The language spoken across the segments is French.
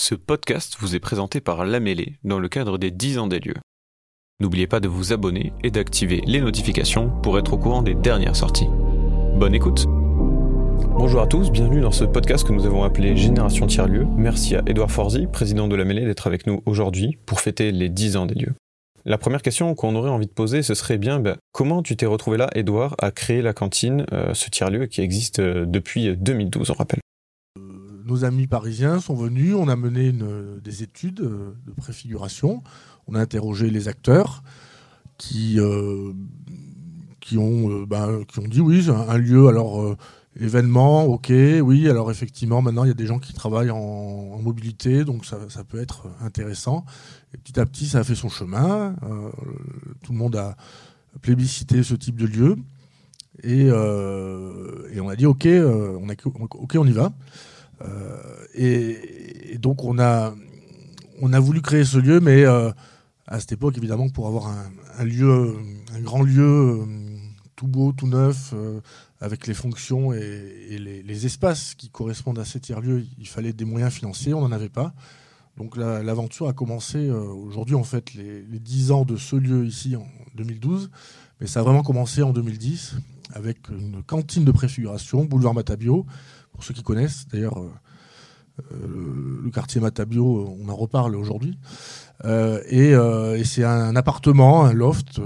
Ce podcast vous est présenté par La Mêlée dans le cadre des 10 ans des lieux. N'oubliez pas de vous abonner et d'activer les notifications pour être au courant des dernières sorties. Bonne écoute Bonjour à tous, bienvenue dans ce podcast que nous avons appelé Génération Tiers-Lieu. Merci à Edouard Forzi, président de La Mêlée, d'être avec nous aujourd'hui pour fêter les 10 ans des lieux. La première question qu'on aurait envie de poser, ce serait bien ben, comment tu t'es retrouvé là, Edouard, à créer la cantine, euh, ce tiers-lieu qui existe euh, depuis 2012, on rappelle? Nos amis parisiens sont venus, on a mené des études euh, de préfiguration, on a interrogé les acteurs qui, qui, ont, ben, qui ont dit oui, un, lieu, alors événement, ok, oui, alors effectivement, maintenant il y a des gens qui travaillent en, mobilité, donc ça, ça, peut être intéressant. Et petit à petit, ça a fait son chemin. Euh, tout le monde a plébiscité ce type de lieu. Et, euh, et on a dit, ok, euh, on, a, ok, on y va. Et, et, donc on a, on a voulu créer ce lieu, mais à cette époque, évidemment, pour avoir un, lieu, un grand lieu tout beau, tout neuf, avec les fonctions et, les, espaces qui correspondent à ces tiers-lieux, il fallait des moyens financiers, on n'en avait pas. Donc l'aventure a commencé euh, aujourd'hui, en fait, les, les, 10 ans de ce lieu ici en 2012, mais ça a vraiment commencé en 2010 avec une cantine de préfiguration, boulevard Matabio, pour ceux qui connaissent. D'ailleurs, euh, euh, le quartier Matabio, on en reparle aujourd'hui. et, c'est un, appartement, un loft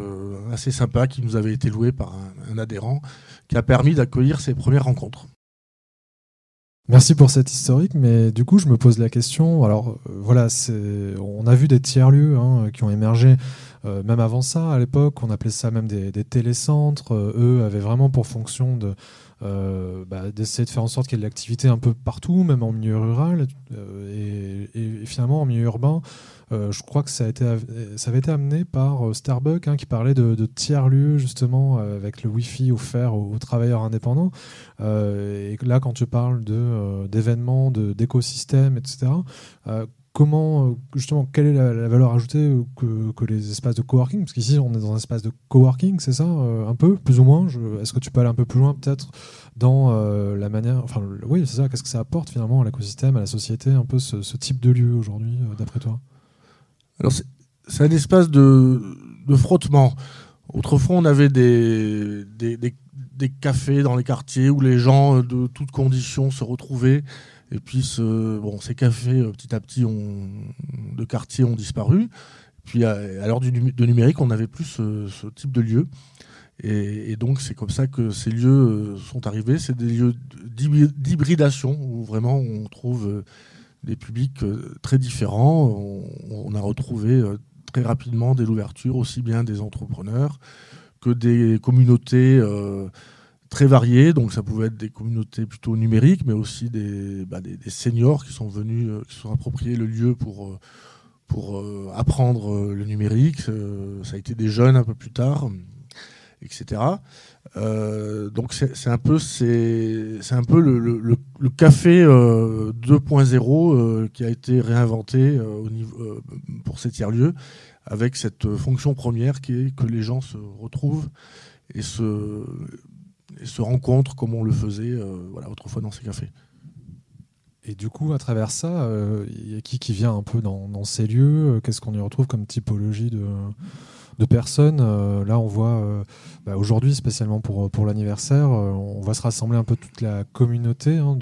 assez sympa qui nous avait été loué par un adhérent qui a permis d'accueillir ces premières rencontres. Merci pour cette historique, mais du coup, je me pose la question. Alors, euh, voilà, on a vu des tiers-lieux hein, qui ont émergé euh, même avant ça. À l'époque, on appelait ça même des, télécentres. Euh, eux avaient vraiment pour fonction de, bah, d'essayer de faire en sorte qu'il y ait de l'activité un peu partout, même en milieu rural. et, finalement, en milieu urbain, euh, je crois que ça, a été, ça avait été amené par euh, Starbucks hein, qui parlait de, tiers-lieux justement euh, avec le Wi-Fi offert aux, travailleurs indépendants. et là, quand tu parles d'événements, d'écosystèmes, etc., comment, justement, quelle est la, valeur ajoutée que, les espaces de coworking? Parce qu'ici, on est dans un espace de coworking, c'est ça Un peu, plus ou moins? Est-ce que tu peux aller un peu plus loin, peut-être, dans la manière. Enfin, oui, c'est ça, qu'est-ce que ça apporte finalement à l'écosystème, à la société, un peu ce, type de lieu aujourd'hui, d'après toi? Alors c'est un espace de, frottement. Autrefois, on avait des, cafés dans les quartiers où les gens euh, de toutes conditions se retrouvaient. Et puis, bon, ces cafés, euh, petit à petit, de quartier ont disparu. Puis, à, l'heure de numérique, on n'avait plus ce, type de lieu. Et, donc, c'est comme ça que ces lieux euh, sont arrivés. C'est des lieux d'hybridation où vraiment on trouve des publics euh, très différents. On, a retrouvé euh, très rapidement dès l'ouverture aussi bien des entrepreneurs que des communautés euh, très variées. Donc ça pouvait être des communautés plutôt numériques, mais aussi des, bah, des, seniors qui sont venus, qui sont appropriés le lieu pour, pour apprendre le numérique. ça a été des jeunes un peu plus tard, etc. Euh, donc c'est un peu un peu le, café 2.0 euh, euh, qui a été réinventé au niveau pour ces tiers lieux avec cette fonction première qui est que les gens se retrouvent et se se rencontrent comme on le faisait voilà autrefois dans ces cafés. Et du coup, à travers ça, il y a qui qui vient un peu dans, ces lieux Qu'est-ce qu'on y retrouve comme typologie de, de personnes. Euh, là, on voit euh, bah, aujourd'hui, spécialement pour, pour l'anniversaire, euh, on va se rassembler un peu toute la communauté, hein,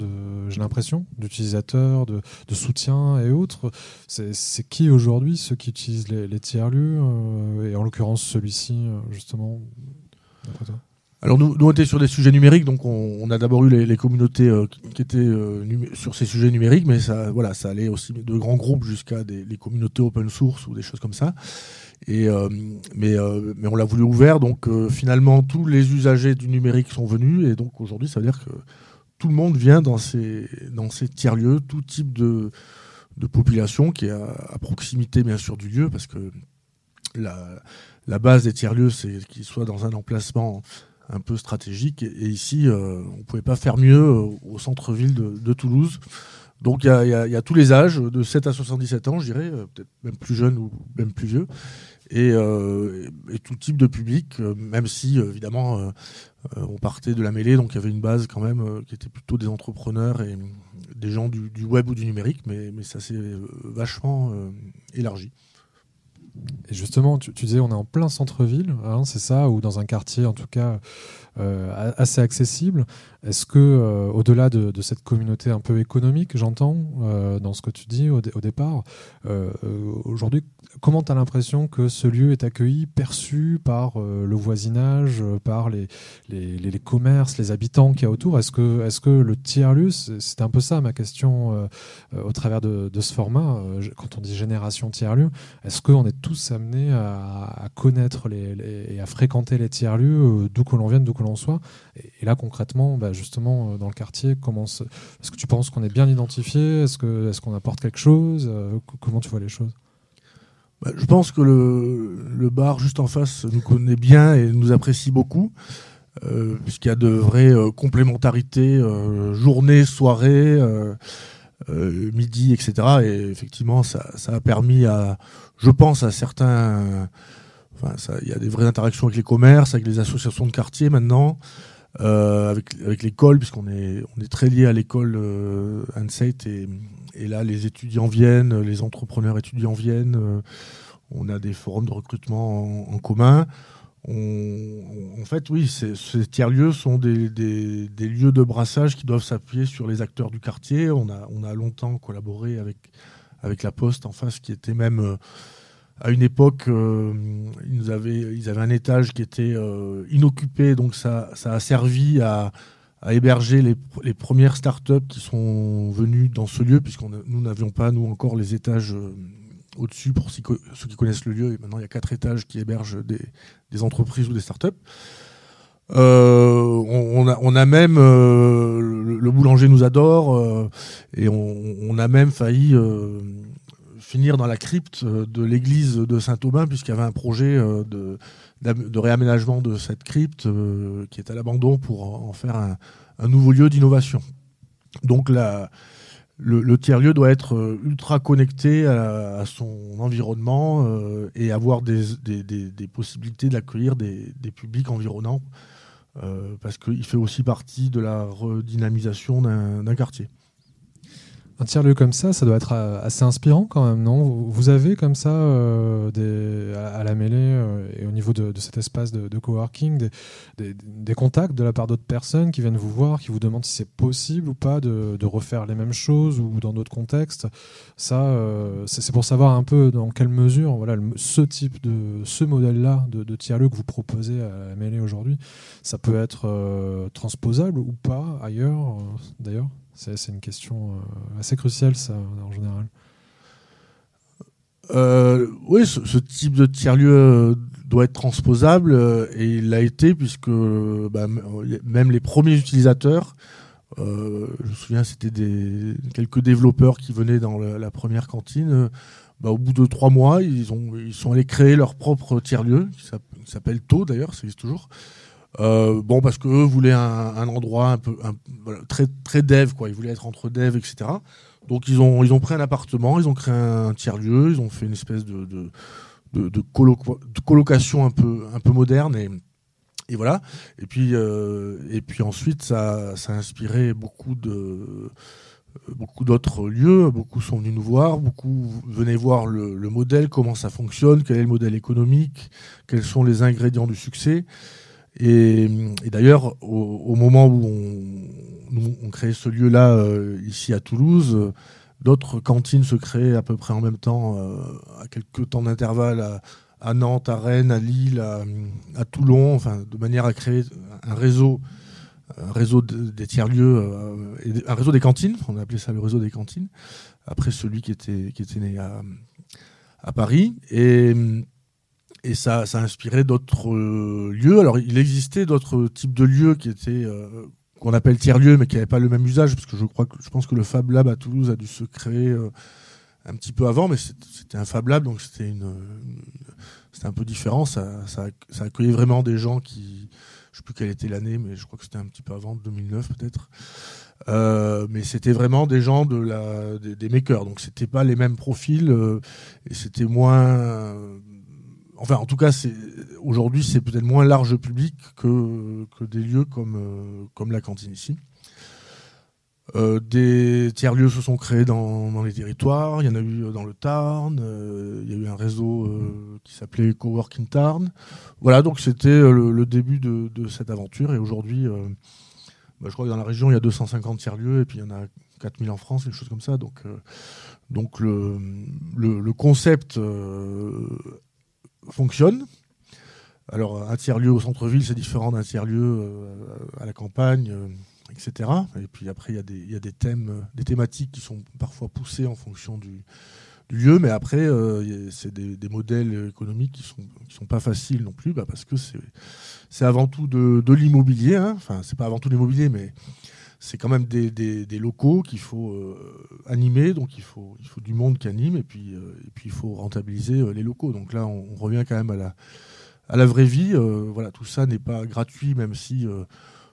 j'ai l'impression, d'utilisateurs, de, de, soutien et autres. C'est qui aujourd'hui ceux qui utilisent les, tiers-lieux, et en l'occurrence celui-ci, justement, alors nous, nous, on était sur des sujets numériques, donc on, a d'abord eu les, communautés qui, étaient sur ces sujets numériques, mais ça, voilà, ça allait aussi de grands groupes jusqu'à des les communautés open source ou des choses comme ça. Et, euh, mais, euh, mais on l'a voulu ouvert, donc euh, finalement tous les usagers du numérique sont venus, et donc aujourd'hui ça veut dire que tout le monde vient dans ces, dans ces tiers-lieux, tout type de, de population qui est à, proximité bien sûr du lieu, parce que la, la base des tiers-lieux, c'est qu'ils soient dans un emplacement un peu stratégique, et, ici on ne pouvait pas faire mieux au centre-ville de, de Toulouse. Donc il y, a, tous les âges, de 7 à 77 ans, je dirais, peut-être même plus jeunes ou même plus vieux. et, tout type de public, même si évidemment on partait de la mêlée, donc il y avait une base quand même qui était plutôt des entrepreneurs et des gens du, web ou du numérique, mais ça s'est vachement élargi. Et justement, tu, disais, on est en plein centre-ville, hein, c'est ça, ou dans un quartier en tout cas euh, assez accessible. Est-ce que, euh, au-delà de, cette communauté un peu économique, j'entends euh, dans ce que tu dis au, départ, aujourd'hui, comment tu as l'impression que ce lieu est accueilli, perçu par le voisinage, par les, commerces, les habitants qu'il y a autour? Est-ce que, est que le tiers-lieu, c'est un peu ça ma question au travers de, ce format, quand on dit génération tiers-lieu, est-ce qu'on est tous amenés à, connaître et à fréquenter les tiers-lieux, d'où que l'on vienne, d'où que l'on soit et, là, concrètement, bah, justement, euh, dans le quartier, est-ce que tu penses qu'on est bien identifié? Est-ce qu'on est qu'on apporte quelque chose? Euh, Comment tu vois les choses? Bah, Je pense que le, bar juste en face nous connaît bien et nous apprécie beaucoup. Euh, puisqu'il y a de vraies complémentarités, journée, soirée, midi, etc. Et effectivement, ça, ça, a permis à, je pense, à certains il y a des vraies interactions avec les commerces, avec les associations de quartier maintenant, euh, avec, l'école, puisqu'on est, on est très lié à l'école euh, et, là, les étudiants viennent, les entrepreneurs étudiants viennent, euh, on a des forums de recrutement en, commun. en fait, oui, ces tiers-lieux sont des, lieux de brassage qui doivent s'appuyer sur les acteurs du quartier. On a, on a longtemps collaboré avec, avec la Poste en face, qui était même euh, à une époque, euh, ils, avaient, un étage qui était euh, inoccupé, donc ça, a servi à, héberger les, premières startups qui sont venues dans ce lieu, puisque nous n'avions pas, nous, encore les étages euh, au-dessus pour ceux qui connaissent le lieu. Et maintenant, il y a quatre étages qui hébergent des, entreprises ou des startups. on, a, même le, boulanger nous adore et on, a même failli finir dans la crypte euh, de l'église de Saint-Aubin, puisqu'il y avait un projet euh, de, réaménagement de cette crypte euh, qui est à l'abandon pour en faire un, nouveau lieu d'innovation. Donc le, tiers-lieu doit être ultra connecté à, son environnement et avoir des, possibilités d'accueillir des, publics environnants, parce qu'il fait aussi partie de la redynamisation d'un quartier un tiers-lieu comme ça, ça doit être euh, assez inspirant quand même, non? Vous avez comme ça, euh, à, la mêlée euh, et au niveau de, cet espace de, coworking, des, contacts de la part d'autres personnes qui viennent vous voir, qui vous demandent si c'est possible ou pas de, refaire les mêmes choses ou dans d'autres contextes? Ça, c'est pour savoir un peu dans quelle mesure, voilà, ce type de, ce modèle-là de, tiers-lieu que vous proposez à la mêlée aujourd'hui, ça peut être transposable ou pas ailleurs, d'ailleurs? C'est une question euh, assez cruciale, ça, en général. Euh, oui, ce, type de tiers-lieu euh, doit être transposable et il l'a été puisque bah, même les premiers utilisateurs, je me souviens, c'était quelques développeurs qui venaient dans la, première cantine. Bah, au bout de trois mois, ils, ils sont allés créer leur propre tiers-lieu, qui s'appelle To d'ailleurs, ça existe toujours. Euh, bon, parce qu'eux voulaient un, endroit un peu très, très dev, quoi. Ils voulaient être entre dev, etc. Donc ils ont, ils ont pris un appartement, ils ont créé un tiers-lieu, ils ont fait une espèce de, de, de, colocation un peu, un peu moderne et, et voilà. Et puis, euh, et puis ensuite, ça, ça a inspiré beaucoup de beaucoup d'autres lieux, beaucoup sont venus nous voir, beaucoup venaient voir le, le, modèle, comment ça fonctionne, quel est le modèle économique, quels sont les ingrédients du succès. Et, d'ailleurs, au, moment où on, crée ce lieu-là euh, ici à Toulouse, d'autres cantines se créent à peu près en même temps, euh, à quelques temps d'intervalle, à, Nantes, à Rennes, à Lille, à, Toulon, enfin, de manière à créer un réseau, un réseau des tiers-lieux, euh, un réseau des cantines, on a appelé ça le réseau des cantines, après celui qui était, qui était né à, à Paris. Et et ça, ça a inspiré d'autres euh, lieux. Alors, il existait d'autres types de lieux qui étaient euh, qu'on appelle tiers-lieux, mais qui n'avaient pas le même usage, parce que je crois que je pense que le Fab Lab à Toulouse a dû se créer euh, un petit peu avant, mais c'était un Fab Lab, donc c'était une, c'était un peu différent. Ça, ça, accueillait vraiment des gens qui, je sais plus quelle était l'année, mais je crois que c'était un petit peu avant, 2009 peut-être. mais c'était vraiment des gens de la, des, des makers, donc c'était pas les mêmes profils et c'était moins enfin, en tout cas, aujourd'hui, c'est peut-être moins large public que, des lieux comme, comme la cantine ici. Euh, des tiers-lieux se sont créés dans, les territoires. Il y en a eu euh, dans le Tarn. Euh, il y a eu un réseau qui s'appelait Coworking Tarn. Voilà, donc c'était le, début de, cette aventure. Et aujourd'hui, bah, je crois que dans la région, il y a 250 tiers-lieux et puis il y en a 4000 en France, quelque chose comme ça. Donc, donc le concept fonctionne. Alors, un tiers-lieu au centre-ville, c'est différent d'un tiers-lieu à la campagne etc. Et puis après, il y, a des thèmes, euh, des thématiques qui sont parfois poussées en fonction du, lieu, mais après, euh, c'est des, modèles économiques qui sont, sont pas faciles non plus, bah, parce que c'est avant tout de, l'immobilier. Hein. Enfin, c'est pas avant tout l'immobilier, mais c'est quand même des, locaux qu'il faut euh, animer, donc il faut, il faut du monde qui anime, et puis, et puis il faut rentabiliser les locaux. Donc là, on, revient quand même à la, à la vraie vie. voilà, tout ça n'est pas gratuit, même si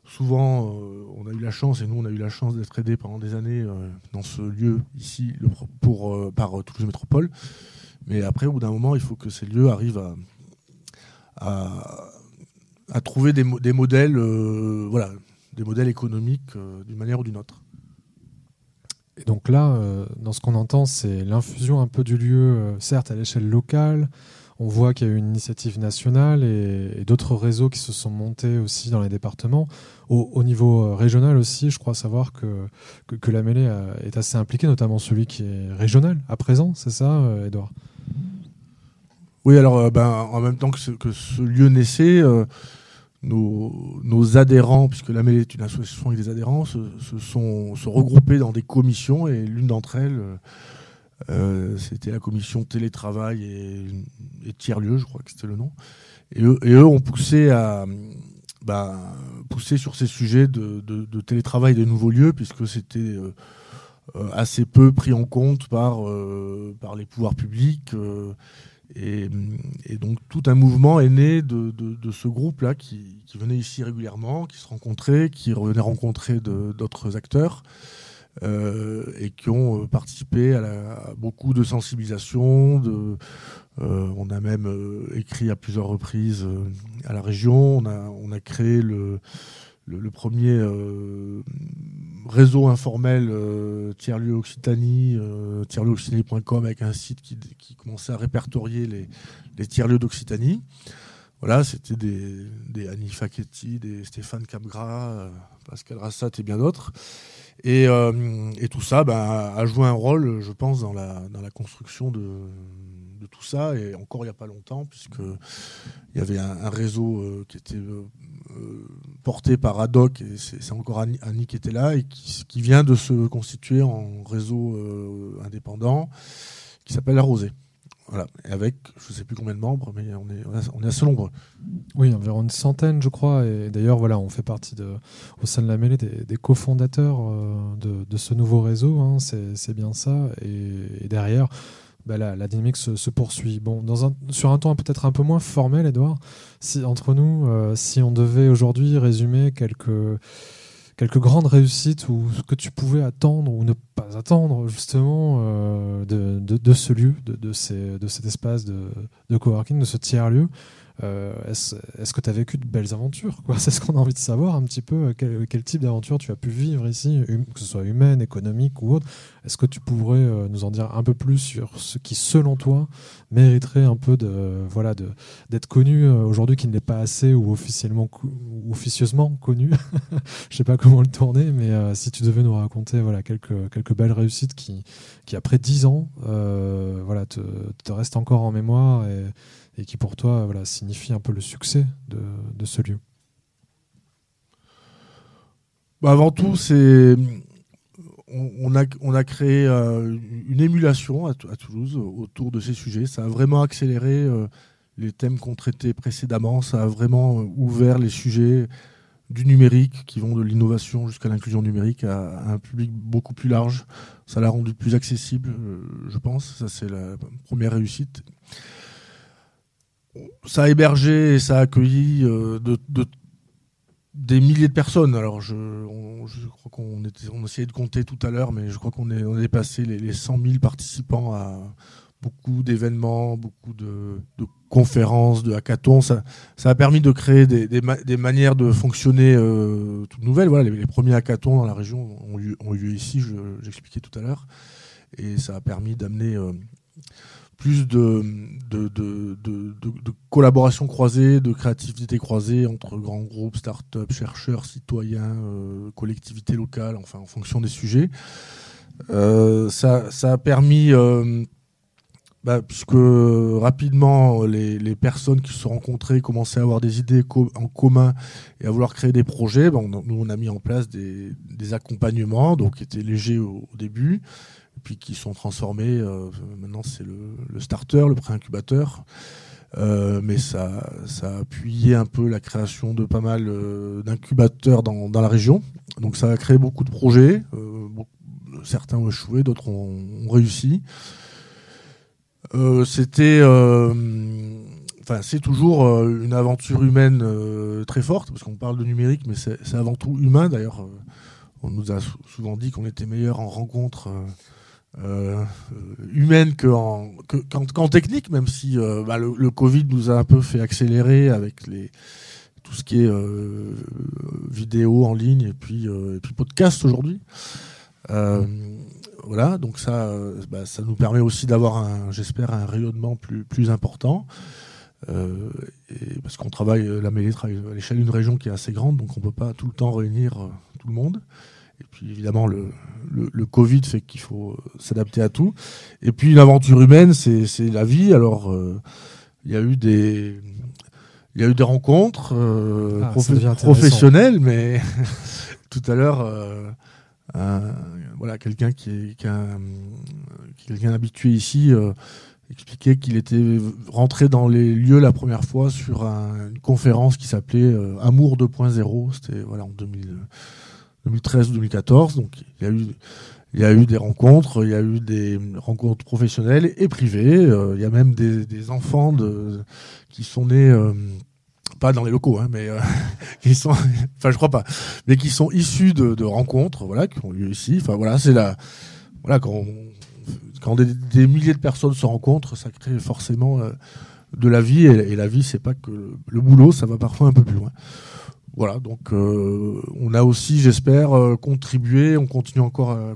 souvent, euh, on a eu la chance, et nous, on a eu la chance d'être aidés pendant des années euh, dans ce lieu ici pour, euh, par Toulouse Métropole. Mais après, au bout d'un moment, il faut que ces lieux arrivent à, à, trouver des, des modèles, voilà, des modèles économiques d'une manière ou d'une autre. Et donc là, dans ce qu'on entend, c'est l'infusion un peu du lieu, certes à l'échelle locale, on voit qu'il y a eu une initiative nationale et, d'autres réseaux qui se sont montés aussi dans les départements. Au, niveau euh, régional aussi, je crois savoir que, que, la mêlée euh, est assez impliquée, notamment celui qui est régional à présent, c'est ça, Edouard Oui, alors ben, en même temps que ce, que ce lieu naissait, nos, adhérents, puisque la mêlée est une association avec des adhérents, se, sont regroupés dans des commissions et l'une d'entre elles euh, c'était la commission télétravail et, tiers-lieu, je crois que c'était le nom. Et eux, ont poussé à pousser sur ces sujets de, télétravail de nouveaux lieux, puisque c'était euh, euh, assez peu pris en compte par les pouvoirs publics. Et, donc tout un mouvement est né de, ce groupe-là qui, venait ici régulièrement, qui se rencontrait, qui revenait rencontrer d'autres acteurs. Euh, et qui ont euh, participé à, beaucoup de sensibilisation. Euh, on a même écrit à plusieurs reprises à la région. On a créé le, le, premier réseau informel tiers-lieu Occitanie, tiers-lieu-occitanie.com avec un site qui, commençait à répertorier les, tiers-lieux d'Occitanie. Voilà, c'était des, Annie Facchetti, des Stéphane Capgras, Pascal Rassat et bien d'autres. Euh, et, tout ça bah, a joué un rôle, je pense, dans la construction de, de tout ça. Et encore il n'y a pas longtemps, puisqu'il y avait un, réseau euh, qui était euh, porté par Adoc, et c'est encore Annie, qui était là, et qui, vient de se constituer en réseau indépendant qui s'appelle La Rosée. Voilà. Et avec, je ne sais plus combien de membres, mais on est, on est assez nombreux. Oui, environ une centaine, je crois. Et d'ailleurs, voilà, on fait partie de, au sein de la mêlée des, cofondateurs euh, de, de, ce nouveau réseau. Hein, c'est bien ça. Et, derrière, bah, la, dynamique se, poursuit. Bon, sur un ton peut-être un peu moins formel, Edouard, si, entre nous, euh, si on devait aujourd'hui résumer quelques quelques grandes réussites ou ce que tu pouvais attendre ou ne pas attendre justement euh, de, de, ce lieu, de, de, ces, de cet espace de, de coworking, de ce tiers-lieu euh, est-ce, que tu as vécu de belles aventures C'est ce qu'on a envie de savoir un petit peu. Quel, type d'aventure tu as pu vivre ici, hum, que ce soit humaine, économique ou autre. Est-ce que tu pourrais euh, nous en dire un peu plus sur ce qui, selon toi, mériterait un peu de, voilà, d'être connu euh, aujourd'hui, qui ne l'est pas assez ou officiellement ou officieusement connu? Je sais pas comment le tourner, mais si tu devais nous raconter voilà, quelques, quelques belles réussites qui, qui après dix ans, voilà, te, te restent encore en mémoire et et qui pour toi signifie un peu le succès de, ce lieu bah Avant tout, c'est on, a, on a créé euh, une émulation à, Toulouse autour de ces sujets. Ça a vraiment accéléré euh, les thèmes qu'on traitait précédemment. Ça a vraiment euh, ouvert les sujets du numérique qui vont de l'innovation jusqu'à l'inclusion numérique à, un public beaucoup plus large. Ça l'a rendu plus accessible, je pense. Ça, c'est la première réussite ça a hébergé et ça a accueilli euh, de, des milliers de personnes. Alors, je, crois qu'on on essayait de compter tout à l'heure, mais je crois qu'on est, on est dépassé les, les 100 000 participants à beaucoup d'événements, beaucoup de, conférences, de hackathons. Ça, a permis de créer des, manières de fonctionner euh, toutes nouvelles. Voilà, les, premiers hackathons dans la région ont eu, ont eu ici, j'expliquais tout à l'heure. Et ça a permis d'amener euh, plus de, collaboration croisée, de créativité croisée entre grands groupes, start-up, chercheurs, citoyens, euh, collectivités locales, enfin en fonction des sujets. Euh, ça, a permis bah, puisque rapidement les, personnes qui se sont rencontrées commençaient à avoir des idées en commun et à vouloir créer des projets, bon, nous on a mis en place des, accompagnements, donc qui étaient légers au, début, puis qui sont transformés. Euh, maintenant c'est le, starter, le pré-incubateur. Euh, mais ça, a appuyé un peu la création de pas mal euh, d'incubateurs dans, la région. Donc ça a créé beaucoup de projets. Euh, certains ont échoué, d'autres ont, réussi. C'était enfin c'est toujours une aventure humaine très forte parce qu'on parle de numérique mais c'est avant tout humain d'ailleurs on nous a souvent dit qu'on était meilleur en rencontre euh, humaine qu'en technique même si bah, le, Covid nous a un peu fait accélérer avec tout ce qui est vidéo en ligne et puis puis podcast aujourd'hui voilà, donc ça, euh, bah, ça nous permet aussi d'avoir, j'espère, un rayonnement plus, plus important. Euh, parce qu'on travaille, euh, la mêlée travaille à l'échelle d'une région qui est assez grande, donc on ne peut pas tout le temps réunir tout le monde. Et puis évidemment, le, le, Covid fait qu'il faut euh, s'adapter à tout. Et puis une aventure humaine, c'est la vie. Alors, euh, il y a eu des... Il y a eu des rencontres euh, professionnelles, mais tout à l'heure, voilà, quelqu'un qui est, quelqu'un habitué ici expliquait qu'il était rentré dans les lieux la première fois sur une conférence qui s'appelait Amour 2.0. C'était voilà en 2000. 2013-2014. Donc il y a eu des rencontres, il y a eu des rencontres professionnelles et privées. Euh, il y a même des, enfants qui sont nés, euh, pas dans les locaux, hein, mais euh, qui sont, enfin je crois pas, mais qui sont issus de, rencontres, voilà, qui ont lieu ici. Enfin voilà, c'est la, voilà quand, des, milliers de personnes se rencontrent, ça crée forcément de la vie et, la vie c'est pas que le, boulot, ça va parfois un peu plus loin. Voilà, donc euh, on a aussi, j'espère, contribué, on continue encore à,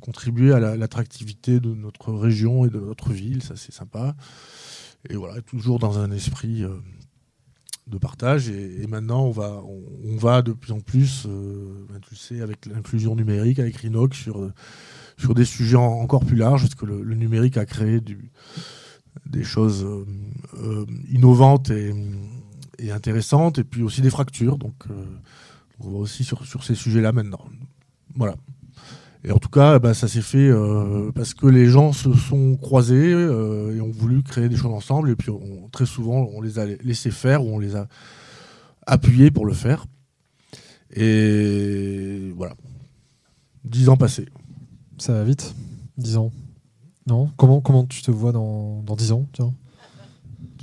contribuer à l'attractivité de notre région et de notre ville, ça c'est sympa. Et voilà, toujours dans un esprit de partage. Et, maintenant, on va, on, va de plus en plus, euh, ben, tu sais, avec l'inclusion numérique, avec Rinox, sur, euh, sur des sujets encore plus larges, parce que le, numérique a créé des choses euh, innovantes et, et, intéressantes, et puis aussi des fractures. Donc, on va aussi sur, sur ces sujets-là maintenant. Voilà. Et en tout cas, bah, ça s'est fait euh, parce que les gens se sont croisés euh, et ont voulu créer des choses ensemble. Et puis très souvent, on les a laissés faire ou on les a appuyés pour le faire. Et voilà. Dix ans passés. Ça va vite? Dix ans. Non? Comment, comment tu te vois dans, dans dix ans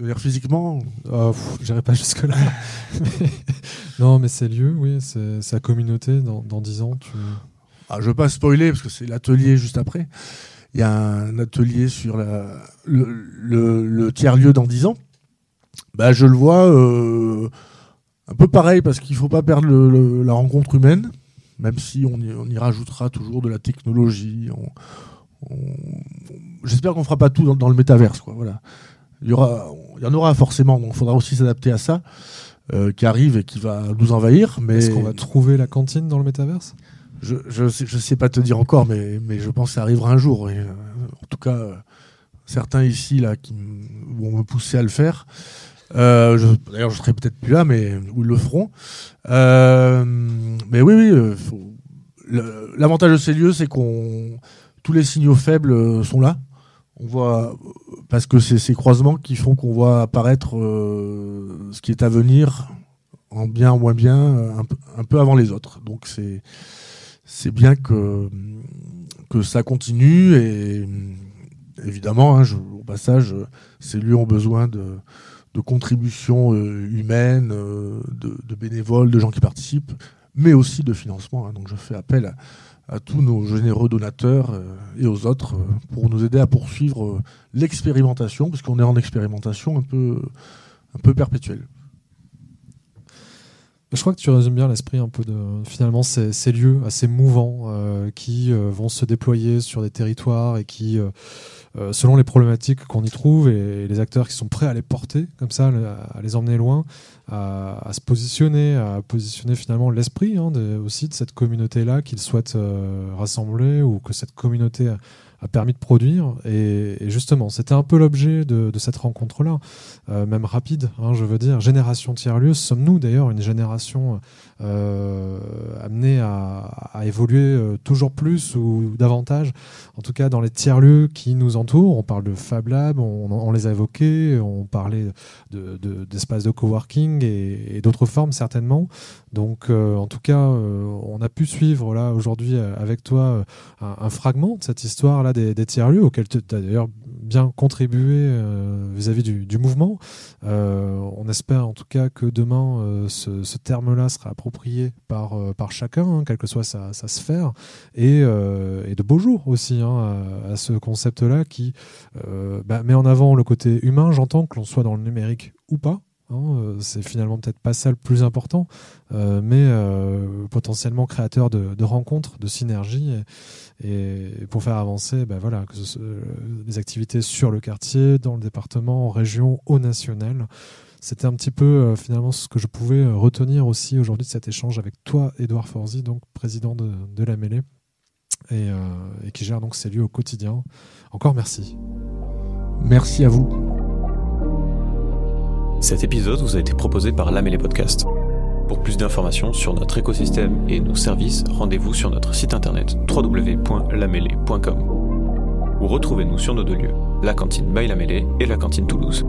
dire physiquement ah, J'irai pas jusque-là. non, mais c'est lieu, oui, c'est sa communauté. Dans, dans 10 ans, tu, ah, je veux pas spoiler parce que c'est l'atelier juste après. Il y a un atelier sur la, le, tiers-lieu dans 10 ans. Bah, je le vois euh, un peu pareil parce qu'il faut pas perdre la rencontre humaine, même si on y, on y, rajoutera toujours de la technologie. J'espère qu'on fera pas tout dans, le métaverse. Quoi, voilà. il, y aura, il y en aura forcément, donc il faudra aussi s'adapter à ça. Euh, qui arrive et qui va nous envahir. Mais... Est-ce qu'on va trouver la cantine dans le métaverse? Je, je, sais, je sais pas te dire encore, mais, mais je pense que ça arrivera un jour. Et, euh, en tout cas, euh, certains ici là qui vont me pousser à le faire. D'ailleurs, je serai peut-être plus là, mais ils le feront. Mais oui, oui. L'avantage de ces lieux, c'est qu'on tous les signaux faibles sont là. On voit parce que c'est ces croisements qui font qu'on voit apparaître ce qui est à venir en bien ou moins bien un, un peu avant les autres. Donc c'est c'est bien que, que ça continue et évidemment, hein, au passage, ces lieux ont besoin de, de contributions euh, humaines, euh, de, bénévoles, de gens qui participent, mais aussi de financement. Hein. donc je fais appel à tous nos généreux donateurs et aux autres pour nous aider à poursuivre l'expérimentation, puisqu'on est en expérimentation un peu, un peu perpétuelle. Je crois que tu résumes bien l'esprit un peu de finalement ces, ces lieux assez mouvants qui vont se déployer sur des territoires et qui euh, selon les problématiques qu'on y trouve et, les acteurs qui sont prêts à les porter, comme ça, à, les emmener loin, à, se positionner, à positionner finalement l'esprit hein, aussi de cette communauté-là qu'ils souhaitent euh, rassembler ou que cette communauté a permis de produire. Et, justement, c'était un peu l'objet de, cette rencontre-là, euh, même rapide, hein, je veux dire. Génération tiers-lieu, sommes-nous d'ailleurs une génération euh, amenée à, évoluer euh, toujours plus ou davantage, en tout cas dans les tiers-lieux qui nous entourent. On parle de Fab Lab, on, les a évoqués, on parlait d'espaces de, de, coworking et, d'autres formes certainement. Donc, en tout cas, on a pu suivre là aujourd'hui avec toi un, fragment de cette histoire-là des, tiers-lieux auxquels tu as d'ailleurs bien contribué euh, vis-à-vis du, mouvement. Euh, on espère en tout cas que demain, euh, ce, terme-là sera approprié par, par chacun, hein, quelle que soit sa, sphère, et, de beaux jours aussi hein, à, ce concept-là qui bah, met en avant le côté humain, j'entends que l'on soit dans le numérique ou pas, hein, c'est finalement peut-être pas ça le plus important, mais potentiellement créateur de, rencontres, de synergies. Et pour faire avancer ben voilà, que les activités sur le quartier, dans le département, en région, au national. C'était un petit peu euh, finalement ce que je pouvais euh, retenir aussi aujourd'hui de cet échange avec toi, Edouard Forzi, donc président de, de la Mêlée, et, euh, et qui gère donc ces lieux au quotidien. Encore merci. Merci à vous. Cet épisode vous a été proposé par La Mêlée Podcast. Pour plus d'informations sur notre écosystème et nos services, rendez-vous sur notre site internet www.lamele.com ou retrouvez-nous sur nos deux lieux, la cantine by La Mêlée et la cantine Toulouse.